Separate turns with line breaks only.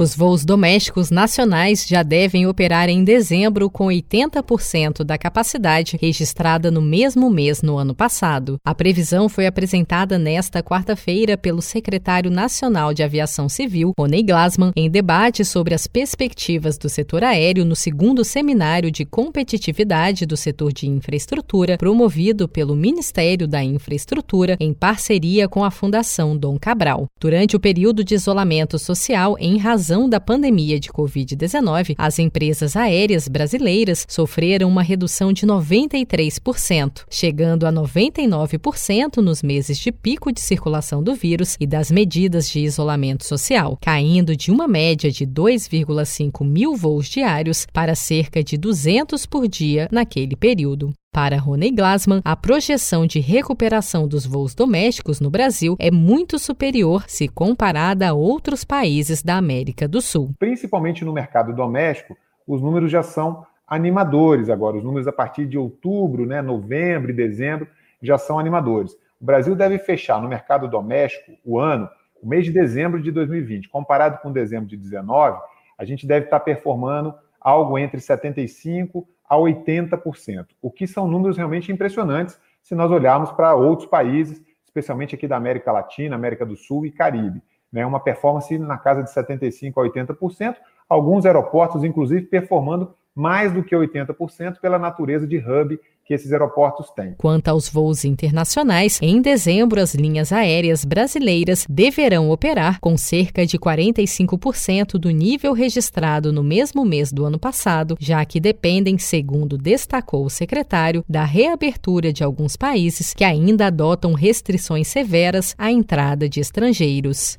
Os voos domésticos nacionais já devem operar em dezembro com 80% da capacidade registrada no mesmo mês no ano passado. A previsão foi apresentada nesta quarta-feira pelo secretário nacional de Aviação Civil, Rony Glasman, em debate sobre as perspectivas do setor aéreo no segundo seminário de competitividade do setor de infraestrutura, promovido pelo Ministério da Infraestrutura em parceria com a Fundação Dom Cabral. Durante o período de isolamento social em razão razão da pandemia de Covid-19, as empresas aéreas brasileiras sofreram uma redução de 93%, chegando a 99% nos meses de pico de circulação do vírus e das medidas de isolamento social, caindo de uma média de 2,5 mil voos diários para cerca de 200 por dia naquele período. Para Rony Glasman, a projeção de recuperação dos voos domésticos no Brasil é muito superior se comparada a outros países da América do Sul.
Principalmente no mercado doméstico, os números já são animadores agora. Os números a partir de outubro, né, novembro e dezembro já são animadores. O Brasil deve fechar no mercado doméstico o ano, o mês de dezembro de 2020, comparado com dezembro de 2019, a gente deve estar performando algo entre 75 a 80%, o que são números realmente impressionantes se nós olharmos para outros países, especialmente aqui da América Latina, América do Sul e Caribe. Né? Uma performance na casa de 75% a 80%, alguns aeroportos, inclusive, performando mais do que 80% pela natureza de hub que esses aeroportos têm.
Quanto aos voos internacionais, em dezembro as linhas aéreas brasileiras deverão operar com cerca de 45% do nível registrado no mesmo mês do ano passado, já que dependem, segundo destacou o secretário, da reabertura de alguns países que ainda adotam restrições severas à entrada de estrangeiros.